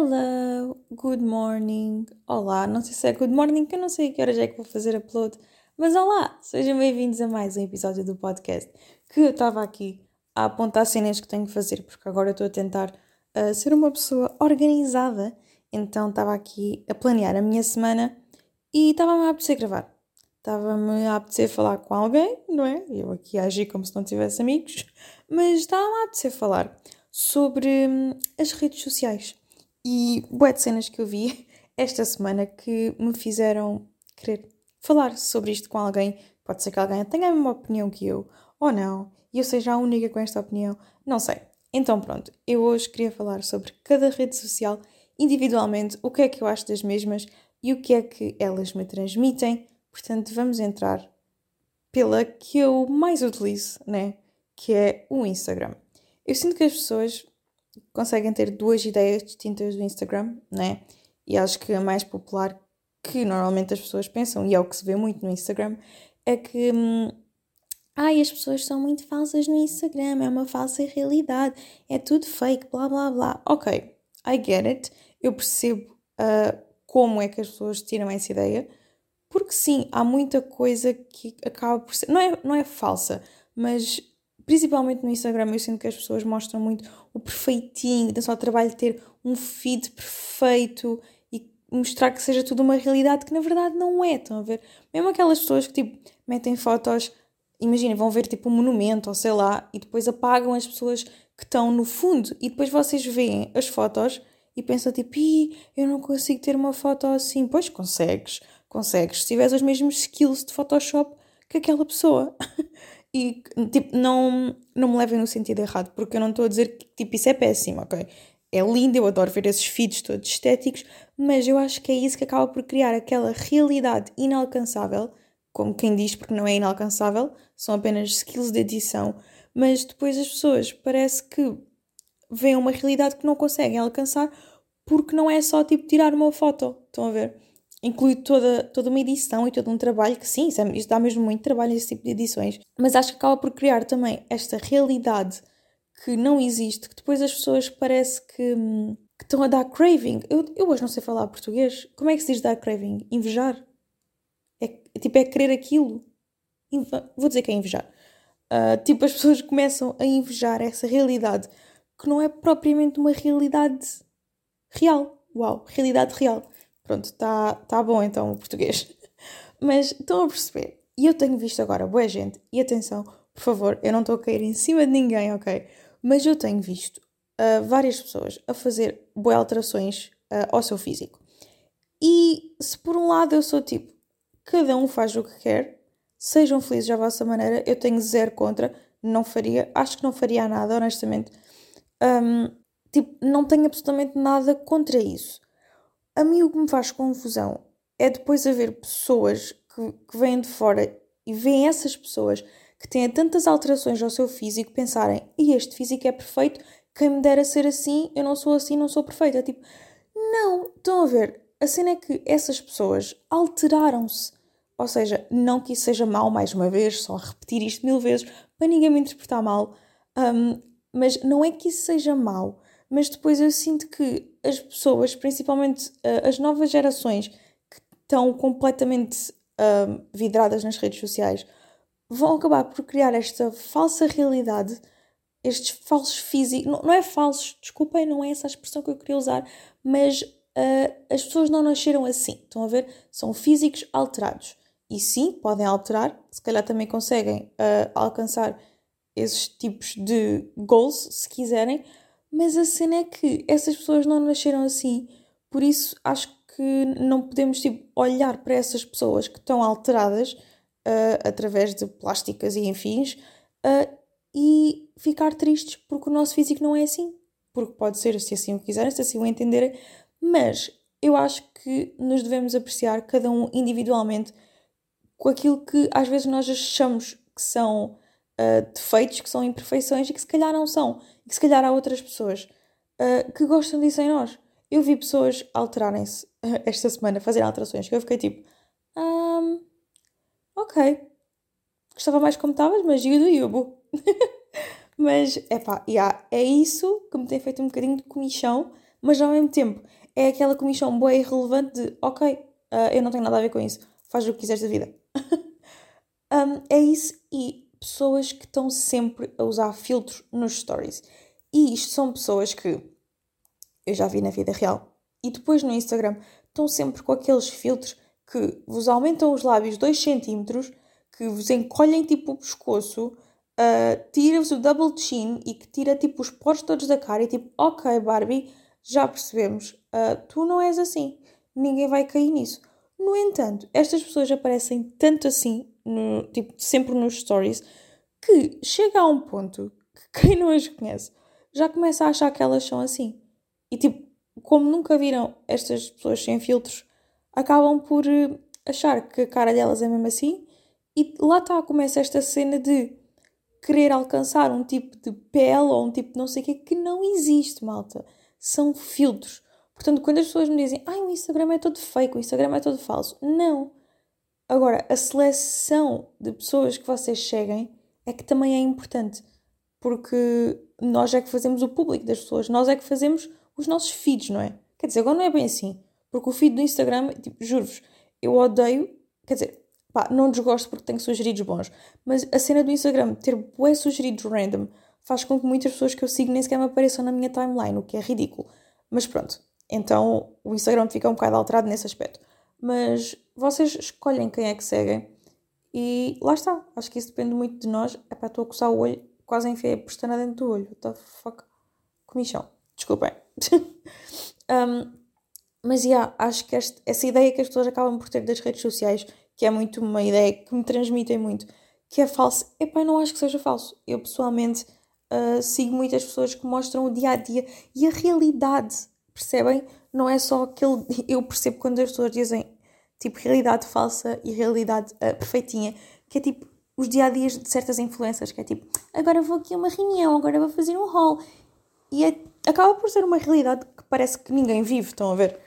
Hello, good morning. Olá, não sei se é good morning, que eu não sei a que horas é que vou fazer upload, mas olá, sejam bem-vindos a mais um episódio do podcast que eu estava aqui a apontar cenas que tenho que fazer, porque agora estou a tentar uh, ser uma pessoa organizada, então estava aqui a planear a minha semana e estava-me a apetecer gravar. Estava-me a apetecer falar com alguém, não é? Eu aqui agi como se não tivesse amigos, mas estava-me a apetecer falar sobre hum, as redes sociais e boas de cenas que eu vi esta semana que me fizeram querer falar sobre isto com alguém. Pode ser que alguém tenha a mesma opinião que eu, ou não, e eu seja a única com esta opinião, não sei. Então pronto, eu hoje queria falar sobre cada rede social individualmente, o que é que eu acho das mesmas e o que é que elas me transmitem. Portanto, vamos entrar pela que eu mais utilizo, né? Que é o Instagram. Eu sinto que as pessoas conseguem ter duas ideias distintas do Instagram, né? E acho que a mais popular que normalmente as pessoas pensam, e é o que se vê muito no Instagram, é que hum, ai, as pessoas são muito falsas no Instagram, é uma falsa realidade, é tudo fake, blá blá blá. Ok, I get it, eu percebo uh, como é que as pessoas tiram essa ideia, porque sim, há muita coisa que acaba por ser. Não é, não é falsa, mas principalmente no Instagram, eu sinto que as pessoas mostram muito o perfeitinho, dá só trabalho de ter um feed perfeito e mostrar que seja tudo uma realidade que na verdade não é, estão a ver? Mesmo aquelas pessoas que tipo metem fotos, imaginem, vão ver tipo um monumento ou sei lá, e depois apagam as pessoas que estão no fundo e depois vocês veem as fotos e pensam tipo, eu não consigo ter uma foto assim. Pois consegues, consegues, se tiveres os mesmos skills de Photoshop que aquela pessoa. e tipo, não, não me levem no sentido errado, porque eu não estou a dizer que tipo, isso é péssimo, ok? É lindo, eu adoro ver esses feeds todos estéticos, mas eu acho que é isso que acaba por criar aquela realidade inalcançável, como quem diz, porque não é inalcançável, são apenas skills de edição, mas depois as pessoas parece que veem uma realidade que não conseguem alcançar porque não é só tipo tirar uma foto, estão a ver? Inclui toda, toda uma edição e todo um trabalho que sim, isso, é, isso dá mesmo muito trabalho esse tipo de edições, mas acho que acaba por criar também esta realidade que não existe, que depois as pessoas parece que, que estão a dar craving. Eu, eu hoje não sei falar português. Como é que se diz dar craving? Invejar? É, é tipo, é querer aquilo. Vou dizer que é invejar. Uh, tipo, as pessoas começam a invejar essa realidade que não é propriamente uma realidade real. Uau, realidade real. Pronto, está tá bom então o português. Mas estão a perceber? E eu tenho visto agora boa gente, e atenção, por favor, eu não estou a cair em cima de ninguém, ok? Mas eu tenho visto uh, várias pessoas a fazer boas alterações uh, ao seu físico. E se por um lado eu sou tipo, cada um faz o que quer, sejam felizes à vossa maneira, eu tenho zero contra, não faria, acho que não faria nada, honestamente. Um, tipo, não tenho absolutamente nada contra isso. A mim o que me faz confusão é depois haver pessoas que, que vêm de fora e veem essas pessoas que têm tantas alterações ao seu físico pensarem e este físico é perfeito, quem me dera ser assim, eu não sou assim, não sou perfeita. Tipo, não, estão a ver, a cena é que essas pessoas alteraram-se. Ou seja, não que isso seja mal, mais uma vez, só repetir isto mil vezes para ninguém me interpretar mal, um, mas não é que isso seja mal, mas depois eu sinto que as pessoas, principalmente uh, as novas gerações que estão completamente uh, vidradas nas redes sociais, vão acabar por criar esta falsa realidade, estes falsos físicos. Não, não é falsos, desculpem, não é essa a expressão que eu queria usar, mas uh, as pessoas não nasceram assim. Estão a ver? São físicos alterados. E sim, podem alterar, se calhar também conseguem alcançar esses tipos de goals, se quiserem, mas a cena é que essas pessoas não nasceram assim, por isso acho que não podemos tipo, olhar para essas pessoas que estão alteradas uh, através de plásticas e enfins uh, e ficar tristes porque o nosso físico não é assim. Porque pode ser se assim o quiserem, se assim o entenderem, mas eu acho que nos devemos apreciar cada um individualmente com aquilo que às vezes nós achamos que são uh, defeitos, que são imperfeições e que se calhar não são que se calhar há outras pessoas uh, que gostam disso em nós. Eu vi pessoas alterarem-se uh, esta semana, fazerem alterações, que eu fiquei tipo, um, ok, gostava mais como estavas, mas you do you, mas, epá, yeah, é isso que me tem feito um bocadinho de comichão mas ao mesmo tempo é aquela comissão boa e relevante de ok, uh, eu não tenho nada a ver com isso, faz o que quiseres da vida. um, é isso, e pessoas que estão sempre a usar filtros nos stories. E isto são pessoas que eu já vi na vida real e depois no Instagram estão sempre com aqueles filtros que vos aumentam os lábios 2 centímetros, que vos encolhem tipo o pescoço, uh, tira-vos o double chin e que tira tipo os poros todos da cara e tipo, ok Barbie, já percebemos, uh, tu não és assim, ninguém vai cair nisso. No entanto, estas pessoas aparecem tanto assim, no, tipo, sempre nos stories, que chega a um ponto que quem não as conhece já começa a achar que elas são assim. E tipo, como nunca viram estas pessoas sem filtros, acabam por eh, achar que a cara delas é mesmo assim. E lá está, começa esta cena de querer alcançar um tipo de pele ou um tipo de não sei o que que não existe, malta. São filtros. Portanto, quando as pessoas me dizem, ai, o Instagram é todo fake, o Instagram é todo falso. Não. Agora, a seleção de pessoas que vocês seguem é que também é importante. Porque nós é que fazemos o público das pessoas, nós é que fazemos os nossos feeds, não é? Quer dizer, agora não é bem assim. Porque o feed do Instagram, tipo, juro-vos, eu odeio, quer dizer, pá, não desgosto porque tenho sugeridos bons, mas a cena do Instagram ter bué sugeridos random faz com que muitas pessoas que eu sigo nem sequer me apareçam na minha timeline, o que é ridículo. Mas pronto, então o Instagram fica um bocado alterado nesse aspecto. Mas vocês escolhem quem é que seguem e lá está. Acho que isso depende muito de nós. É para estou a coçar o olho, quase enfiei a pestana dentro do olho. What the fuck? Comichão. Desculpem. um, mas, yeah, acho que este, essa ideia que as pessoas acabam por ter das redes sociais, que é muito uma ideia que me transmitem muito, que é falso, epá, não acho que seja falso. Eu, pessoalmente, uh, sigo muitas pessoas que mostram o dia-a-dia -dia e a realidade, percebem? Não é só aquele... Eu percebo quando as pessoas dizem, tipo, realidade falsa e realidade uh, perfeitinha, que é tipo os dia-a-dias de certas influências, que é tipo, agora vou aqui a uma reunião, agora vou fazer um haul. E é, acaba por ser uma realidade que parece que ninguém vive, estão a ver?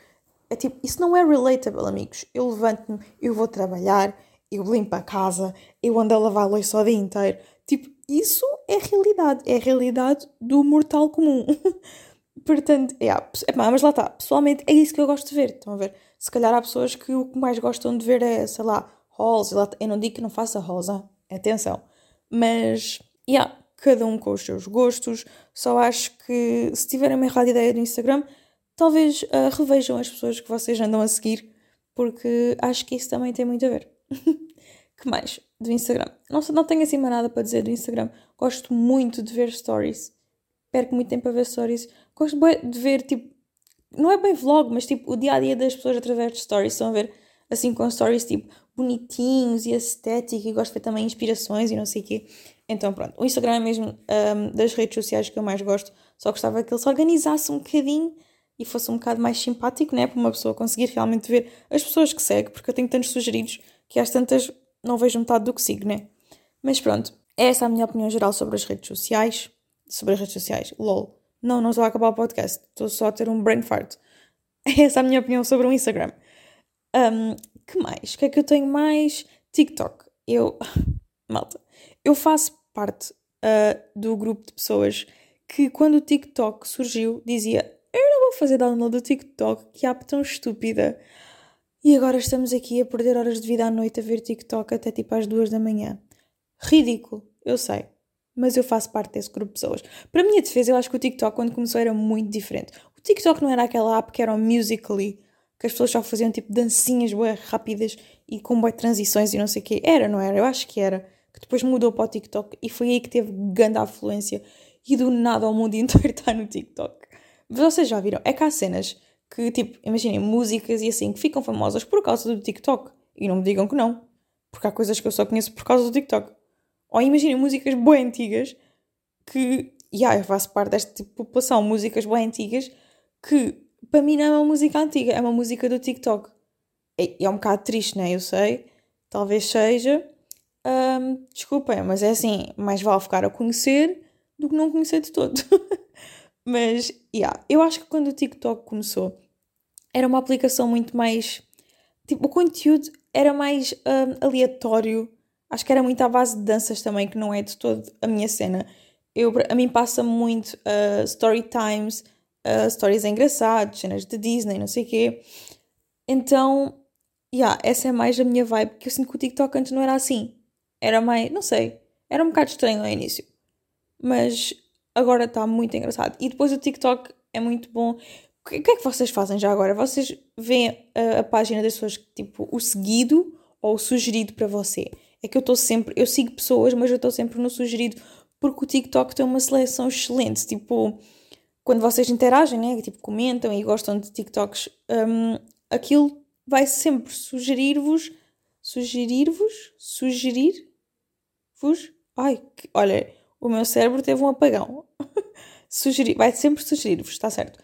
É tipo, isso não é relatable, amigos. Eu levanto-me, eu vou trabalhar, eu limpo a casa, eu ando a lavar a louça o dia inteiro. Tipo, isso é realidade. É a realidade do mortal comum. Portanto, é, mas lá está. Pessoalmente, é isso que eu gosto de ver. Estão a ver? Se calhar há pessoas que o que mais gostam de ver é, sei lá, halls. Eu não digo que não faça halls, hein? atenção. Mas, yeah, cada um com os seus gostos. Só acho que se tiverem uma errada ideia do Instagram, talvez uh, revejam as pessoas que vocês andam a seguir, porque acho que isso também tem muito a ver. que mais do Instagram? Não tenho assim mais nada para dizer do Instagram. Gosto muito de ver stories. Perco muito tempo a ver stories. Gosto de ver, tipo, não é bem vlog, mas tipo o dia a dia das pessoas através de stories. Estão a ver assim com stories tipo bonitinhos e estéticos e gosto de ver também inspirações e não sei o quê. Então pronto, o Instagram é mesmo um, das redes sociais que eu mais gosto, só gostava que ele se organizasse um bocadinho e fosse um bocado mais simpático, né? Para uma pessoa conseguir realmente ver as pessoas que segue, porque eu tenho tantos sugeridos que às tantas não vejo metade do que sigo, né? Mas pronto, é essa a minha opinião geral sobre as redes sociais. Sobre as redes sociais, lol. Não, não estou a acabar o podcast, estou só a ter um brain fart. É essa a minha opinião sobre o Instagram. Um, que mais? O que é que eu tenho mais? TikTok. Eu. Malta. Eu faço parte uh, do grupo de pessoas que, quando o TikTok surgiu, dizia: Eu não vou fazer download do TikTok, que app tão estúpida. E agora estamos aqui a perder horas de vida à noite a ver TikTok até tipo às duas da manhã. Ridículo, eu sei. Mas eu faço parte desse grupo de pessoas. Para a minha defesa, eu acho que o TikTok, quando começou, era muito diferente. O TikTok não era aquela app que era o Musical.ly que as pessoas só faziam tipo dancinhas bué rápidas e com bué transições e não sei o quê. Era, não era? Eu acho que era. Que depois mudou para o TikTok e foi aí que teve grande afluência e do nada o mundo inteiro está no TikTok. Mas vocês já viram? É que há cenas que, tipo, imaginem, músicas e assim, que ficam famosas por causa do TikTok. E não me digam que não. Porque há coisas que eu só conheço por causa do TikTok. Ou imaginem músicas bem antigas que, já, yeah, eu faço parte desta tipo de população, músicas bem antigas que para mim não é uma música antiga, é uma música do TikTok. É, é um bocado triste, né? Eu sei. Talvez seja. Um, desculpem, mas é assim, mais vale ficar a conhecer do que não conhecer de todo. mas, yeah, eu acho que quando o TikTok começou, era uma aplicação muito mais. Tipo, o conteúdo era mais um, aleatório. Acho que era muito à base de danças também, que não é de todo a minha cena. Eu, a mim passa muito uh, story times, uh, stories engraçados, cenas de Disney, não sei o quê. Então, yeah, essa é mais a minha vibe, que eu sinto que o TikTok antes não era assim. Era mais, não sei, era um bocado estranho no início. Mas agora está muito engraçado. E depois o TikTok é muito bom. O que, é que vocês fazem já agora? Vocês veem a, a página das pessoas, tipo, o seguido ou o sugerido para você? É que eu estou sempre, eu sigo pessoas, mas eu estou sempre no sugerido, porque o TikTok tem uma seleção excelente. Tipo, quando vocês interagem, né? Tipo, comentam e gostam de TikToks, um, aquilo vai sempre sugerir-vos, sugerir-vos, sugerir-vos. Ai, que, olha, o meu cérebro teve um apagão. sugerir, vai sempre sugerir-vos, está certo?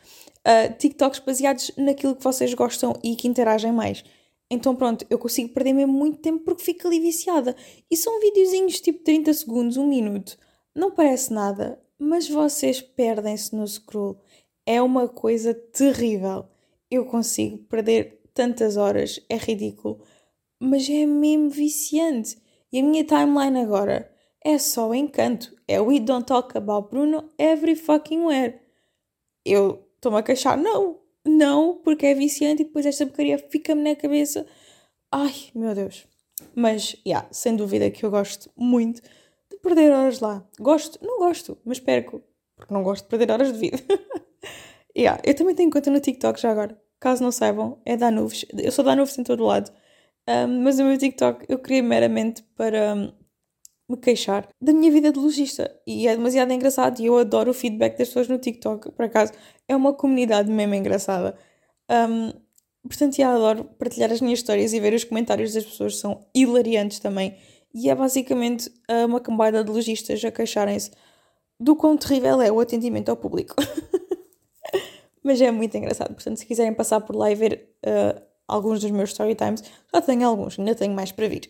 Uh, TikToks baseados naquilo que vocês gostam e que interagem mais. Então pronto, eu consigo perder mesmo muito tempo porque fico ali viciada. E são videozinhos tipo 30 segundos, 1 minuto. Não parece nada, mas vocês perdem-se no scroll. É uma coisa terrível. Eu consigo perder tantas horas, é ridículo. Mas é mesmo viciante. E a minha timeline agora é só encanto. É We Don't Talk About Bruno Every Fucking Where. Eu estou-me a queixar. Não, não, porque é viciante e depois esta porcaria fica-me na cabeça. Ai, meu Deus. Mas, yeah, sem dúvida que eu gosto muito de perder horas lá. Gosto, não gosto, mas perco. Porque não gosto de perder horas de vida. yeah, eu também tenho conta no TikTok já agora. Caso não saibam, é da Nuvens. Eu sou da Nuvens em todo lado. Um, mas o meu TikTok eu criei meramente para me queixar da minha vida de logista. E é demasiado engraçado e eu adoro o feedback das pessoas no TikTok. Por acaso, é uma comunidade mesmo engraçada. Um, portanto, eu adoro partilhar as minhas histórias e ver os comentários das pessoas, são hilariantes também. E é basicamente ah, uma cambada de lojistas a queixarem-se do quão terrível é o atendimento ao público. Mas é muito engraçado. Portanto, se quiserem passar por lá e ver uh, alguns dos meus story times, já tenho alguns, ainda tenho mais para vir.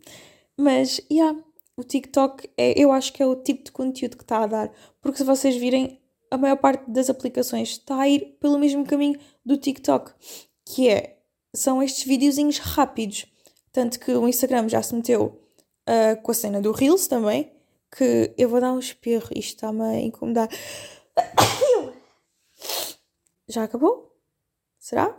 Mas, yeah, o TikTok é, eu acho que é o tipo de conteúdo que está a dar. Porque se vocês virem, a maior parte das aplicações está a ir pelo mesmo caminho do TikTok, que é, são estes videozinhos rápidos. Tanto que o Instagram já se meteu uh, com a cena do Reels também, que eu vou dar um espirro, isto está-me a incomodar. Já acabou? Será?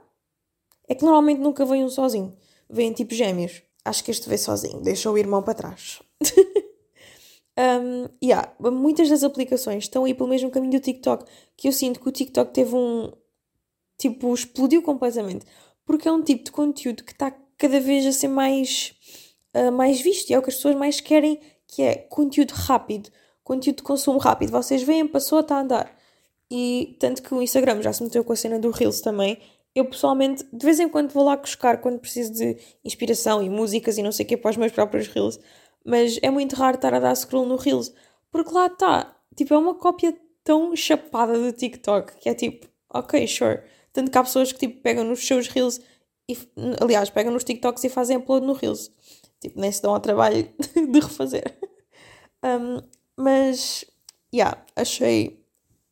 É que normalmente nunca vem um sozinho. Vêm tipo gêmeos. Acho que este veio sozinho. Deixou o irmão para trás. um, yeah, muitas das aplicações estão aí pelo mesmo caminho do TikTok. Que eu sinto que o TikTok teve um. Tipo, explodiu completamente. Porque é um tipo de conteúdo que está cada vez a ser mais, uh, mais visto. E é o que as pessoas mais querem, que é conteúdo rápido. Conteúdo de consumo rápido. Vocês veem, passou, está a andar. E tanto que o Instagram já se meteu com a cena do Reels também. Eu pessoalmente, de vez em quando, vou lá buscar quando preciso de inspiração e músicas e não sei o que para os meus próprios Reels. Mas é muito raro estar a dar scroll no Reels. Porque lá está. Tipo, é uma cópia tão chapada do TikTok que é tipo, ok, sure. Tanto que há pessoas que tipo, pegam nos seus Reels e, aliás, pegam nos TikToks e fazem upload no Reels. Tipo, nem se dão ao trabalho de refazer. Um, mas, yeah, achei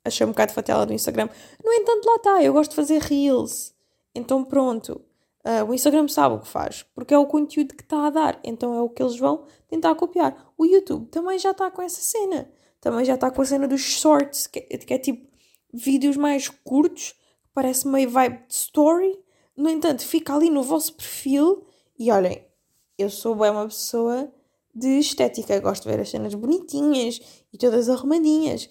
achei um bocado fatela do Instagram. No entanto, lá está, eu gosto de fazer reels. Então pronto, uh, o Instagram sabe o que faz, porque é o conteúdo que está a dar, então é o que eles vão tentar copiar. O YouTube também já está com essa cena, também já está com a cena dos shorts, que, que é tipo vídeos mais curtos, parece meio vibe de story. No entanto, fica ali no vosso perfil e olhem, eu sou bem uma pessoa de estética, gosto de ver as cenas bonitinhas e todas arrumadinhas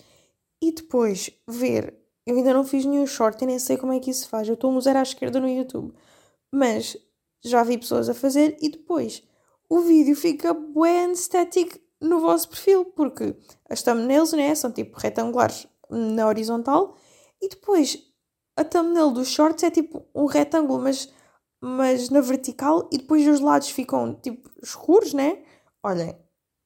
e depois ver. Eu ainda não fiz nenhum short e nem sei como é que isso faz. Eu estou a usar à esquerda no YouTube. Mas já vi pessoas a fazer e depois o vídeo fica bem estético no vosso perfil, porque as thumbnails né, são tipo retangulares na horizontal e depois a thumbnail dos shorts é tipo um retângulo, mas, mas na vertical e depois os lados ficam tipo escuros, né? Olhem,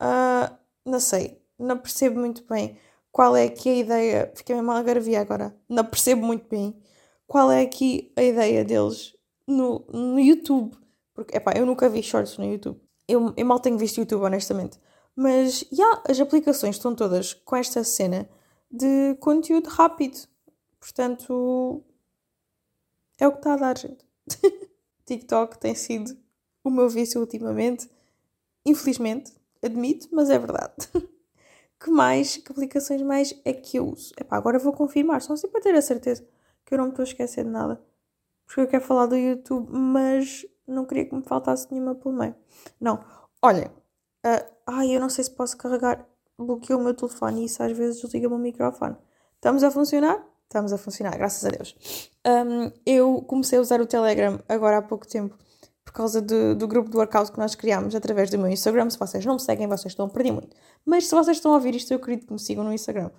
uh, não sei, não percebo muito bem qual é aqui a ideia. Fiquei mesmo algarvia agora. Não percebo muito bem qual é aqui a ideia deles no, no YouTube. Porque, epá, eu nunca vi shorts no YouTube. Eu, eu mal tenho visto YouTube, honestamente. Mas, já, yeah, as aplicações estão todas com esta cena de conteúdo rápido. Portanto, é o que está a dar, gente. TikTok tem sido o meu vício ultimamente. Infelizmente, admito, mas é verdade. que mais, que aplicações mais é que eu uso? Epá, agora vou confirmar, só assim para ter a certeza que eu não me estou a esquecer de nada. Porque eu quero falar do YouTube, mas não queria que me faltasse nenhuma pelo meio. Não, olha, uh, ai, eu não sei se posso carregar, bloqueei o meu telefone e isso às vezes desliga o microfone. Estamos a funcionar? Estamos a funcionar, graças a Deus. Um, eu comecei a usar o Telegram agora há pouco tempo por causa do, do grupo do workout que nós criámos através do meu Instagram. Se vocês não me seguem, vocês estão a perder muito. Mas se vocês estão a ouvir isto, eu acredito que me sigam no Instagram,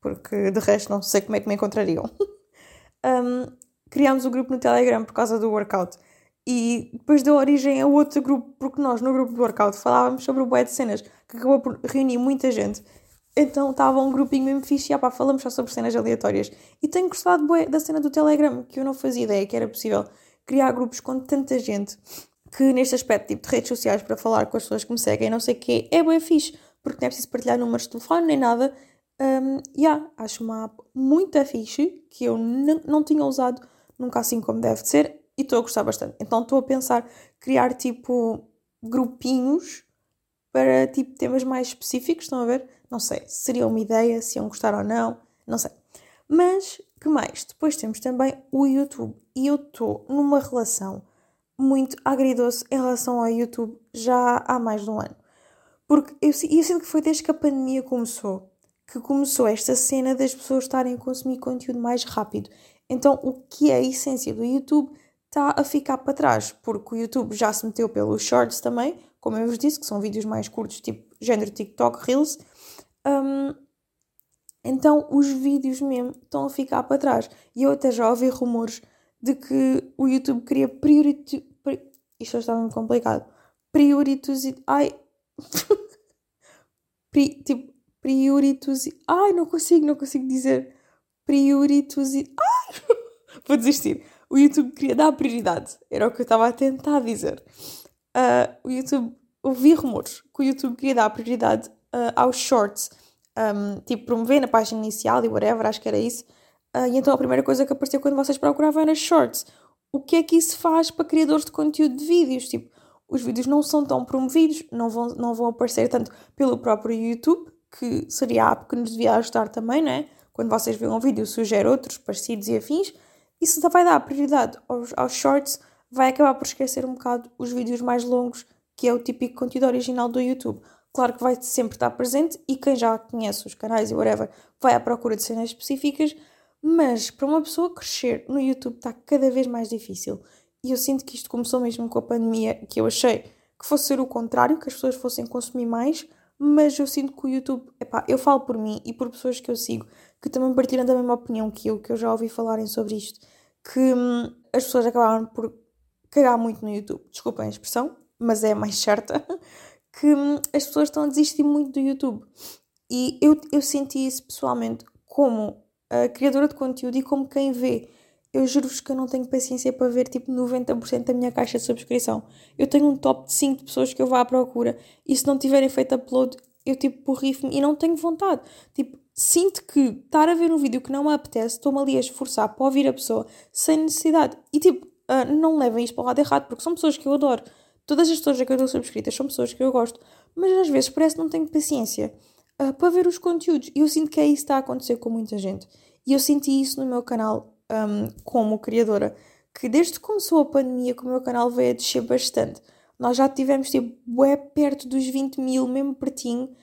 porque de resto não sei como é que me encontrariam. um, criámos o grupo no Telegram por causa do workout e depois deu origem a outro grupo, porque nós no grupo do workout falávamos sobre o bué de cenas, que acabou por reunir muita gente. Então estava um grupinho mesmo fixe e pá, falamos só sobre cenas aleatórias. E tenho gostado bué da cena do Telegram, que eu não fazia ideia que era possível criar grupos com tanta gente que neste aspecto tipo de redes sociais para falar com as pessoas que me seguem, não sei o quê, é bem fixe, porque não é preciso partilhar números de telefone nem nada. Um, yeah, acho uma app muito fixe que eu não tinha usado nunca assim como deve ser e estou a gostar bastante. Então estou a pensar criar tipo grupinhos para tipo temas mais específicos, estão a ver? Não sei, seria uma ideia, se iam gostar ou não, não sei. Mas que mais? Depois temos também o YouTube. E eu estou numa relação muito agridoce em relação ao YouTube já há mais de um ano. Porque eu, eu sinto que foi desde que a pandemia começou que começou esta cena das pessoas estarem a consumir conteúdo mais rápido. Então, o que é a essência do YouTube está a ficar para trás, porque o YouTube já se meteu pelos shorts também, como eu vos disse, que são vídeos mais curtos, tipo género TikTok, Reels. Um, então os vídeos mesmo estão a ficar para trás. E eu até já ouvi rumores de que o YouTube queria priority... Pri... Isto está muito complicado. Prioritos... Ai... Pri... Tipo, prioritos... Ai, não consigo, não consigo dizer. Prioritos... Ai! Vou desistir. O YouTube queria dar prioridade. Era o que eu estava a tentar dizer. Uh, o YouTube... Ouvi rumores que o YouTube queria dar prioridade uh, aos shorts um, tipo, promover na página inicial e whatever, acho que era isso. Uh, e então a primeira coisa que apareceu quando vocês procuravam era shorts. O que é que isso faz para criadores de conteúdo de vídeos? Tipo, os vídeos não são tão promovidos, não vão, não vão aparecer tanto pelo próprio YouTube, que seria a app que nos devia ajudar também, né? Quando vocês veem um vídeo, sugere outros parecidos e afins. Isso vai dar prioridade aos, aos shorts, vai acabar por esquecer um bocado os vídeos mais longos, que é o típico conteúdo original do YouTube. Claro que vai sempre estar presente e quem já conhece os canais e whatever vai à procura de cenas específicas, mas para uma pessoa crescer no YouTube está cada vez mais difícil. E eu sinto que isto começou mesmo com a pandemia, que eu achei que fosse ser o contrário, que as pessoas fossem consumir mais, mas eu sinto que o YouTube, epá, eu falo por mim e por pessoas que eu sigo, que também partilham da mesma opinião que eu, que eu já ouvi falarem sobre isto, que hum, as pessoas acabaram por cagar muito no YouTube. Desculpem a expressão, mas é a mais certa. que hum, as pessoas estão a desistir muito do YouTube. E eu, eu senti isso pessoalmente como a criadora de conteúdo e como quem vê. Eu juro-vos que eu não tenho paciência para ver tipo 90% da minha caixa de subscrição. Eu tenho um top de 5 de pessoas que eu vá à procura e se não tiverem feito upload, eu tipo borrifo-me e não tenho vontade. Tipo, sinto que estar a ver um vídeo que não me apetece, estou-me ali a esforçar para ouvir a pessoa sem necessidade. E tipo, uh, não levem isto para o lado errado, porque são pessoas que eu adoro. Todas as pessoas a que eu estou subscritas são pessoas que eu gosto, mas às vezes parece que não tenho paciência uh, para ver os conteúdos. E eu sinto que é isso que está a acontecer com muita gente. E eu senti isso no meu canal um, como criadora, que desde que começou a pandemia, que o meu canal veio a descer bastante. Nós já tivemos tipo bué perto dos 20 mil, mesmo pertinho,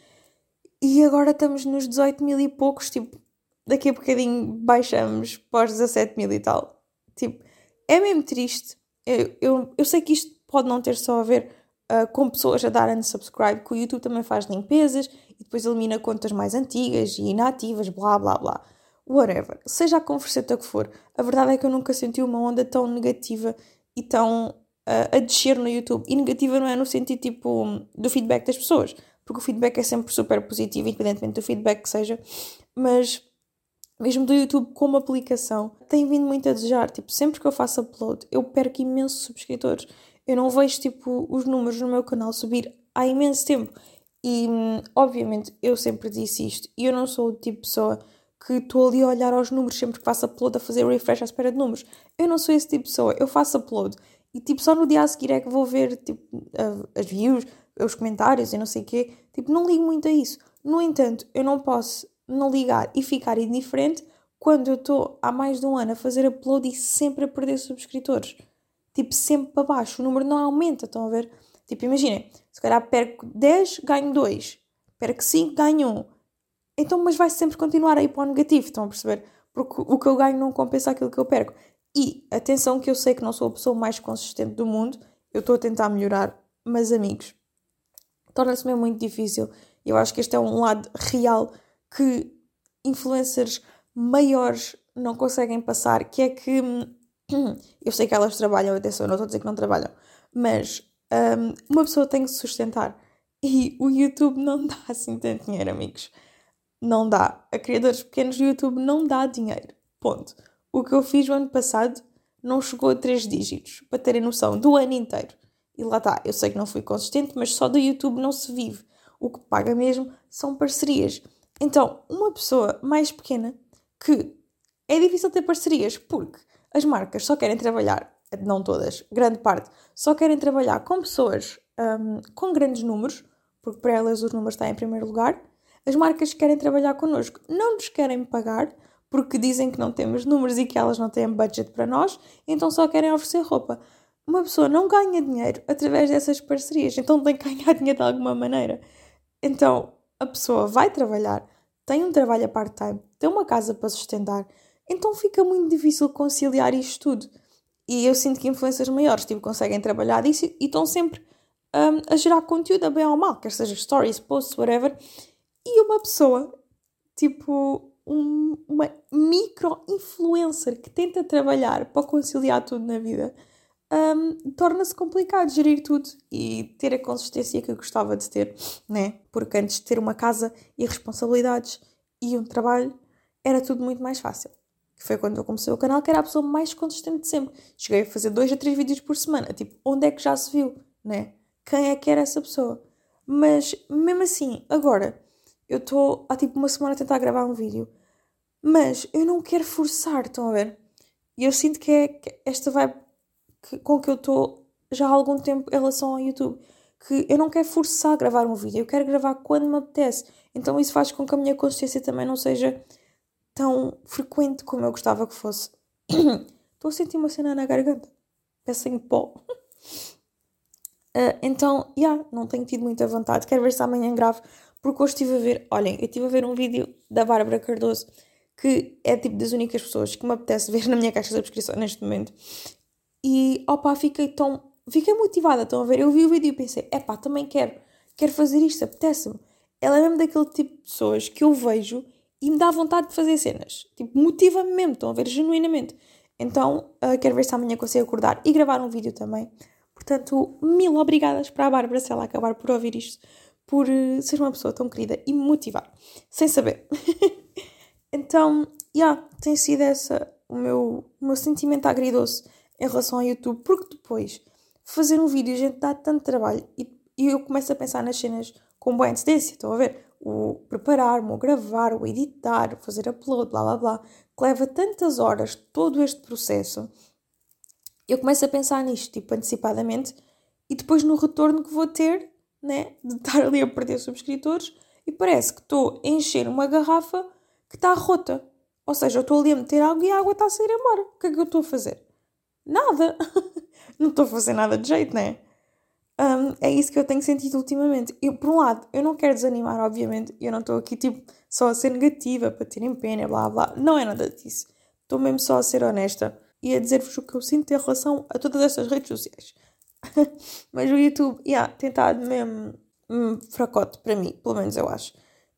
e agora estamos nos 18 mil e poucos, tipo, daqui a bocadinho baixamos para os 17 mil e tal. Tipo, é mesmo triste. Eu, eu, eu sei que isto pode não ter só a ver uh, com pessoas a darem subscribe, que o YouTube também faz limpezas e depois elimina contas mais antigas e inativas, blá blá blá. Whatever. Seja a converseta que for, a verdade é que eu nunca senti uma onda tão negativa e tão uh, a descer no YouTube. E negativa não é no sentido tipo do feedback das pessoas, porque o feedback é sempre super positivo, independentemente do feedback que seja, mas mesmo do YouTube como aplicação, tem vindo muito a desejar. Tipo, sempre que eu faço upload, eu perco imensos subscritores eu não vejo tipo os números no meu canal subir há imenso tempo. E obviamente eu sempre disse isto, e eu não sou o tipo de pessoa que estou ali a olhar aos números sempre que faço upload a fazer refresh à espera de números. Eu não sou esse tipo de pessoa, eu faço upload e tipo só no dia a seguir é que vou ver tipo as views, os comentários e não sei o quê. Tipo, não ligo muito a isso. No entanto, eu não posso não ligar e ficar indiferente quando eu estou há mais de um ano a fazer upload e sempre a perder subscritores. Tipo, sempre para baixo. O número não aumenta, estão a ver? Tipo, imaginem, se calhar perco 10, ganho 2. Perco 5, ganho 1. Então, mas vai sempre continuar a ir para o negativo, estão a perceber? Porque o que eu ganho não compensa aquilo que eu perco. E, atenção que eu sei que não sou a pessoa mais consistente do mundo, eu estou a tentar melhorar, mas amigos, torna-se mesmo muito difícil. Eu acho que este é um lado real que influencers maiores não conseguem passar, que é que eu sei que elas trabalham, atenção, não estou a dizer que não trabalham, mas um, uma pessoa tem que se sustentar e o YouTube não dá assim tanto dinheiro, amigos. Não dá. A criadores pequenos do YouTube não dá dinheiro. Ponto. O que eu fiz o ano passado não chegou a três dígitos, para terem noção, do ano inteiro. E lá está, eu sei que não fui consistente, mas só do YouTube não se vive. O que paga mesmo são parcerias. Então, uma pessoa mais pequena que é difícil ter parcerias porque as marcas só querem trabalhar, não todas, grande parte, só querem trabalhar com pessoas um, com grandes números, porque para elas os números estão em primeiro lugar. As marcas querem trabalhar connosco, não nos querem pagar porque dizem que não temos números e que elas não têm budget para nós, então só querem oferecer roupa. Uma pessoa não ganha dinheiro através dessas parcerias, então tem que ganhar dinheiro de alguma maneira. Então a pessoa vai trabalhar, tem um trabalho a part-time, tem uma casa para sustentar, então fica muito difícil conciliar isto tudo. E eu sinto que influências maiores tipo, conseguem trabalhar disso e estão sempre um, a gerar conteúdo a bem ou mal, quer seja stories, posts, whatever. E uma pessoa, tipo, um, uma micro-influencer que tenta trabalhar para conciliar tudo na vida, um, torna-se complicado gerir tudo e ter a consistência que eu gostava de ter, né? Porque antes de ter uma casa e responsabilidades e um trabalho, era tudo muito mais fácil. Foi quando eu comecei o canal que era a pessoa mais consistente de sempre. Cheguei a fazer dois a três vídeos por semana. Tipo, onde é que já se viu, né? Quem é que era essa pessoa? Mas, mesmo assim, agora, eu estou há tipo uma semana a tentar gravar um vídeo mas eu não quero forçar, estão a ver? E eu sinto que é esta vibe que, com que eu estou já há algum tempo em relação ao YouTube. Que eu não quero forçar a gravar um vídeo, eu quero gravar quando me apetece. Então isso faz com que a minha consciência também não seja tão frequente como eu gostava que fosse. Estou a sentir uma cena na garganta. Peço em pó. Uh, então, já, yeah, não tenho tido muita vontade. Quero ver se amanhã gravo, porque hoje estive a ver. Olhem, eu estive a ver um vídeo da Bárbara Cardoso que é tipo das únicas pessoas que me apetece ver na minha caixa de subscrição neste momento. E opá, fiquei tão. Fiquei motivada, estão a ver? Eu vi o vídeo e pensei, epá, também quero, quero fazer isto, apetece-me. Ela é mesmo daquele tipo de pessoas que eu vejo e me dá vontade de fazer cenas. Tipo, motiva-me mesmo, estão a ver? Genuinamente. Então, uh, quero ver se amanhã consigo acordar e gravar um vídeo também. Portanto, mil obrigadas para a Bárbara se ela acabar por ouvir isto, por uh, ser uma pessoa tão querida e me motivar, sem saber. Então, já, yeah, tem sido essa o meu, o meu sentimento agridoce em relação ao YouTube, porque depois fazer um vídeo, gente, dá tanto trabalho e, e eu começo a pensar nas cenas com boa antecedência, estão a ver? O preparar-me, o gravar, o editar, o fazer upload, blá blá blá, que leva tantas horas todo este processo. Eu começo a pensar nisto, tipo, antecipadamente, e depois no retorno que vou ter, né, de estar ali a perder subscritores, e parece que estou a encher uma garrafa que está rota. Ou seja, eu estou ali a meter água e a água está a sair embora. O que é que eu estou a fazer? Nada! não estou a fazer nada de jeito, não é? Um, é isso que eu tenho sentido ultimamente. Eu, por um lado, eu não quero desanimar, obviamente. Eu não estou aqui, tipo, só a ser negativa para terem pena, blá blá. Não é nada disso. Estou mesmo só a ser honesta e a dizer-vos o que eu sinto em relação a todas estas redes sociais. Mas o YouTube, yeah, tem estado mesmo um fracote para mim, pelo menos eu acho.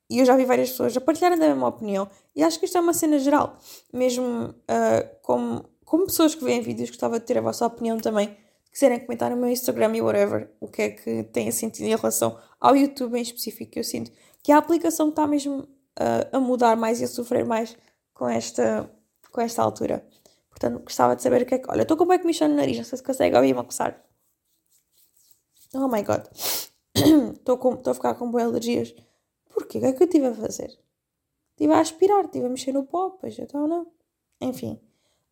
E eu já vi várias pessoas a partilharem da mesma opinião. E acho que isto é uma cena geral. Mesmo uh, como, como pessoas que veem vídeos, gostava de ter a vossa opinião também. Quiserem comentar no meu Instagram e whatever, o que é que têm sentido em relação ao YouTube em específico. Eu sinto que a aplicação está mesmo uh, a mudar mais e a sofrer mais com esta, com esta altura. Portanto, gostava de saber o que é que. Olha, estou com bem comichão no nariz, não sei se consegue ouvir-me a coçar. Oh my god. Estou a ficar com boas alergias. Porquê? O que é que eu estive a fazer? Estive a aspirar, estive a mexer no pó, pois então não. Enfim,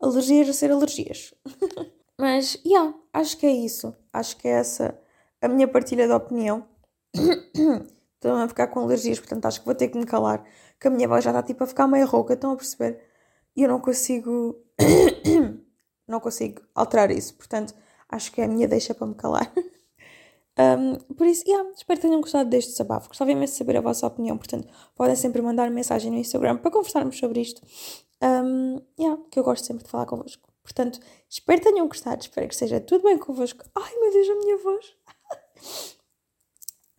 alergias a ser alergias. Mas, yeah, acho que é isso. Acho que é essa a minha partilha de opinião. estou a ficar com alergias, portanto acho que vou ter que me calar, que a minha voz já está tipo a ficar meio rouca, estão a perceber? E eu não consigo, não consigo alterar isso, portanto acho que é a minha deixa para me calar. Um, por isso, yeah, espero que tenham gostado deste desabafo. Gostava imenso de saber a vossa opinião, portanto, podem sempre mandar mensagem no Instagram para conversarmos sobre isto. Um, yeah, que eu gosto sempre de falar convosco. Portanto, espero que tenham gostado, espero que esteja tudo bem convosco. Ai meu Deus, a minha voz!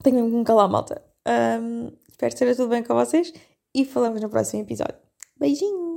Tenho mesmo que me calar, malta. Um, espero que esteja tudo bem com vocês e falamos no próximo episódio. Beijinhos!